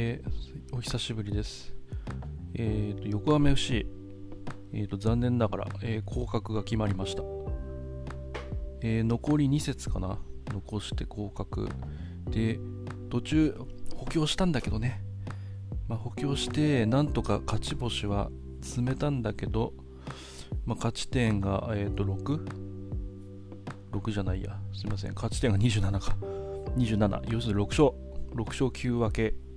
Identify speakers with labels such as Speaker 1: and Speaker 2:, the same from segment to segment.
Speaker 1: え、お久しぶりです。えーと、横浜 FC、えーと、残念ながら、えー、降格が決まりました。えー、残り2節かな残して降格。で、途中補強したんだけどね。まあ、補強して、なんとか勝ち星は詰めたんだけど、まあ、勝ち点が、えーと、6?6 じゃないや。すいません。勝ち点が27か。27。要するに6勝。6勝9分け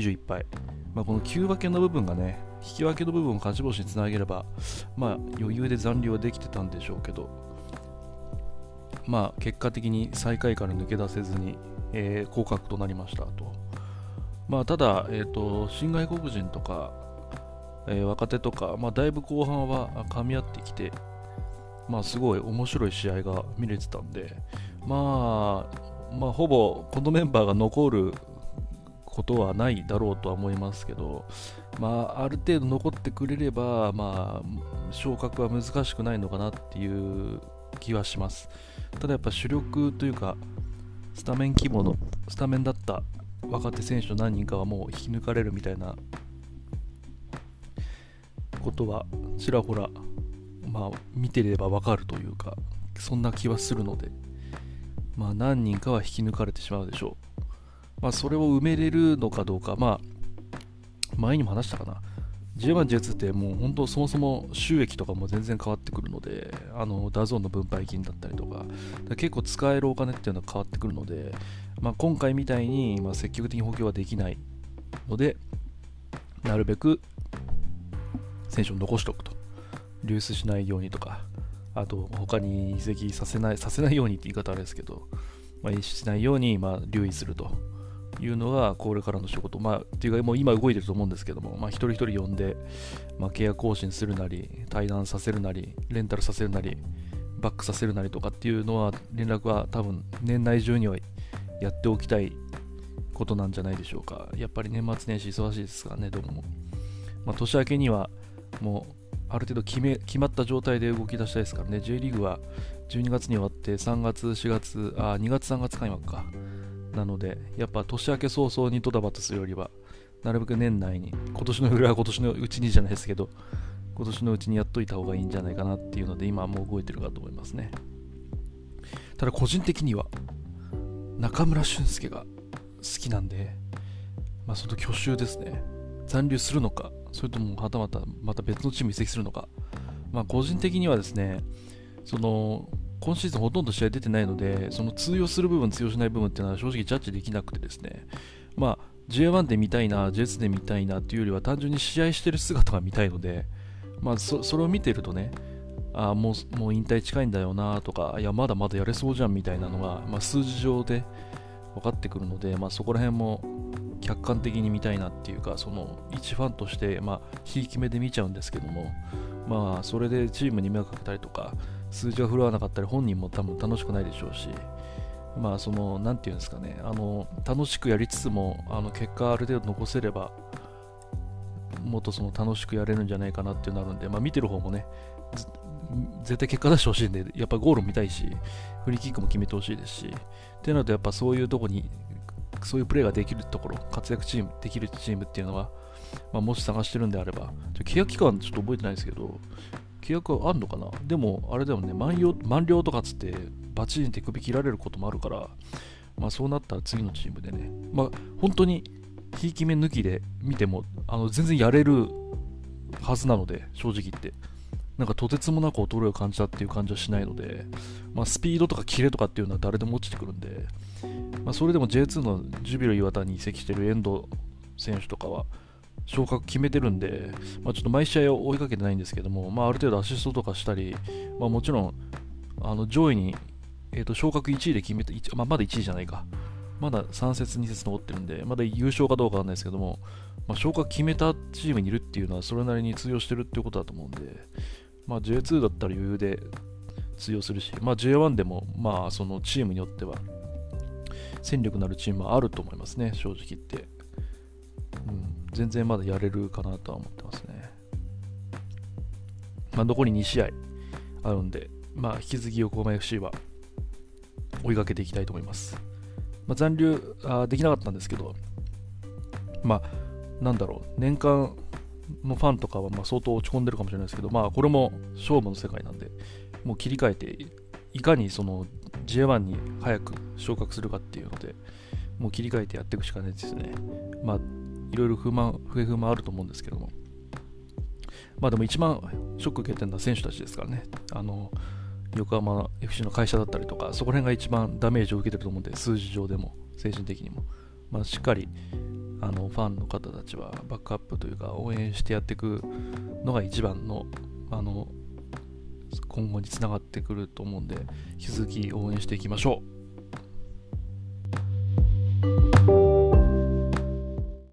Speaker 1: 21敗、まあ、この9分けの部分がね引き分けの部分を勝ち星につなげれば、まあ、余裕で残留はできてたんでしょうけど、まあ、結果的に最下位から抜け出せずに、えー、降格となりましたと。まあ、ただ、えーと、新外国人とか、えー、若手とか、まあ、だいぶ後半は噛み合ってきて、まあ、すごい面白い試合が見れてたんで、まあ、まあ、ほぼこのメンバーが残ることはないだろうとは思いますけど、まあ、ある程度残ってくれれば、まあ、昇格は難しくないのかなっていう気はします。ただやっぱ主力というか、スタメン規模の、スタメンだった若手選手の何人かはもう引き抜かれるみたいなことはちらほら、まあ、見てればわかるというか、そんな気はするので、まあ、何人かは引き抜かれてしまうでしょう。まあ、それを埋めれるのかどうか、まあ、前にも話したかな。J1、J2 ってもう本当そもそも収益とかも全然変わってくるので、あの DAZN の分配金だったりとか、結構使えるお金っていうのは変わってくるので、まあ、今回みたいに、ま、積極的に補強はできないので、なるべく選手を残しておくと。流出しないようにとか、あと他に移籍させないさせないようにって言い方あれですけど、まあ、しないようにまあ留意すると。いうのがこれからの仕事、まあ、っていうかもう今動いてると思うんですけども、まあ、一人一人呼んで、まあ、契約更新するなり、対談させるなり、レンタルさせるなり、バックさせるなりとかっていうのは、連絡は多分年内中にはやっておきたいことなんじゃないでしょうか。やっぱり年末年始忙しいですからね、どうも。まあ、年明けにはもうある程度決め決まった状態で動き出したいですからね、J リーグは12月に終わって3月、4月、あ、2月、3月開幕か。なので、やっぱ年明け早々にドタバタするよりは、なるべく年内に、今年の裏は今年のうちにじゃないですけど、今年のうちにやっといた方がいいんじゃないかなっていうので、今はもう動いてるかと思いますね。ただ個人的には、中村俊輔が好きなんで、まあ、その去就ですね。残留するのか、それともはたまたまた別のチーム移籍するのか。まあ、個人的にはですね、その今シーズンほとんど試合出てないので、その通用する部分、通用しない部分っていうのは正直ジャッジできなくてですね、まあ、J1 で見たいな、J2 で見たいなっていうよりは単純に試合してる姿が見たいので、まあ、それを見てるとね、あもうもう引退近いんだよなとか、いや、まだまだやれそうじゃんみたいなのが、まあ、数字上で分かってくるので、まあ、そこら辺も客観的に見たいなっていうか、その一ファンとして、まあ、ひいき目で見ちゃうんですけども、まあ、それでチームに迷惑かけたりとか、数字が振るわなかったり、本人も多分楽しくないでしょうし、まあ、その、なんていうんですかね、あの、楽しくやりつつも、あの、結果ある程度残せれば、もっとその楽しくやれるんじゃないかなっていうのあるんで、まあ、見てる方もね、絶対結果出してほしいんで、やっぱゴール見たいし、フリーキックも決めてほしいですし、ってなると、やっぱそういうとこに、そういうプレーができるところ、活躍チーム、できるチームっていうのは、まあ、もし探してるんであれば、契約期間ちょっと覚えてないですけど、契約あるのかな？でも、あれだよね、満了満了とかっつって、バチンって首切られることもあるから、まあそうなったら次のチームでね、まあ本当に、ひいき目抜きで見ても、あの全然やれるはずなので、正直言って。なんかとてつもなく衰えを感じたっていう感じはしないので、まあ、スピードとかキレとかっていうのは誰でも落ちてくるんで、まあ、それでも J2 のジュビロ磐田に移籍してる遠藤選手とかは、昇格決めてるんで、まあ、ちょっと毎試合を追いかけてないんですけども、まあ、ある程度アシストとかしたり、まあ、もちろんあの上位に、えー、と昇格1位で決めて、まあ、まだ1位じゃないか、まだ3節、2節残ってるんで、まだ優勝かどうかわかんないですけども、まあ、昇格決めたチームにいるっていうのはそれなりに通用してるっていうことだと思うんで、まあ、J2 だったら余裕で通用するし、まあ、J1 でも、まあ、そのチームによっては戦力のあるチームはあると思いますね、正直言って。うん、全然まだやれるかなとは思ってますね。まあ、残り2試合あるんで、まあ、引き継ぎ横浜 FC は追いかけていきたいと思います。まあ、残留あできなかったんですけど、まあ、なんだろう、年間のファンとかはま相当落ち込んでるかもしれないですけど、まあ、これも勝負の世界なんで、もう切り替えて、いかにその J1 に早く昇格するかっていうので、もう切り替えてやっていくしかないですね。まあ、いろいろ不満、不平不満あると思うんですけども。まあでも一番ショック受けてるのは選手たちですからね。あの、横浜 FC の会社だったりとか、そこら辺が一番ダメージを受けてると思うんで、数字上でも、精神的にも。まあ、しっかりあのファンの方たちはバックアップというか応援してやっていくのが一番のあの今後につながってくると思うんで引き続き応援していきましょう